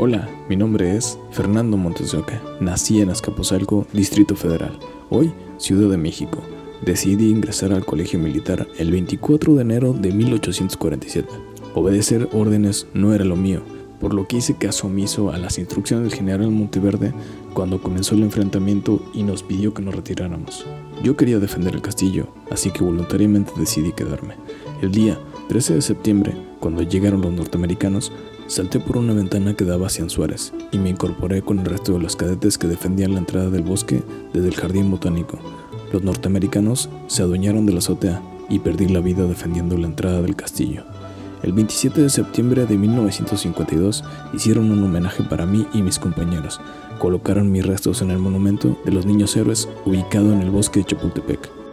Hola, mi nombre es Fernando Montes de Oca. Nací en Azcapotzalco, Distrito Federal, hoy Ciudad de México. Decidí ingresar al colegio militar el 24 de enero de 1847. Obedecer órdenes no era lo mío, por lo que hice caso omiso a las instrucciones del general Monteverde cuando comenzó el enfrentamiento y nos pidió que nos retiráramos. Yo quería defender el castillo, así que voluntariamente decidí quedarme. El día 13 de septiembre, cuando llegaron los norteamericanos, salté por una ventana que daba hacia Suárez y me incorporé con el resto de los cadetes que defendían la entrada del bosque desde el jardín botánico. Los norteamericanos se adueñaron de la azotea y perdí la vida defendiendo la entrada del castillo. El 27 de septiembre de 1952 hicieron un homenaje para mí y mis compañeros. Colocaron mis restos en el monumento de los niños héroes ubicado en el bosque de Chapultepec.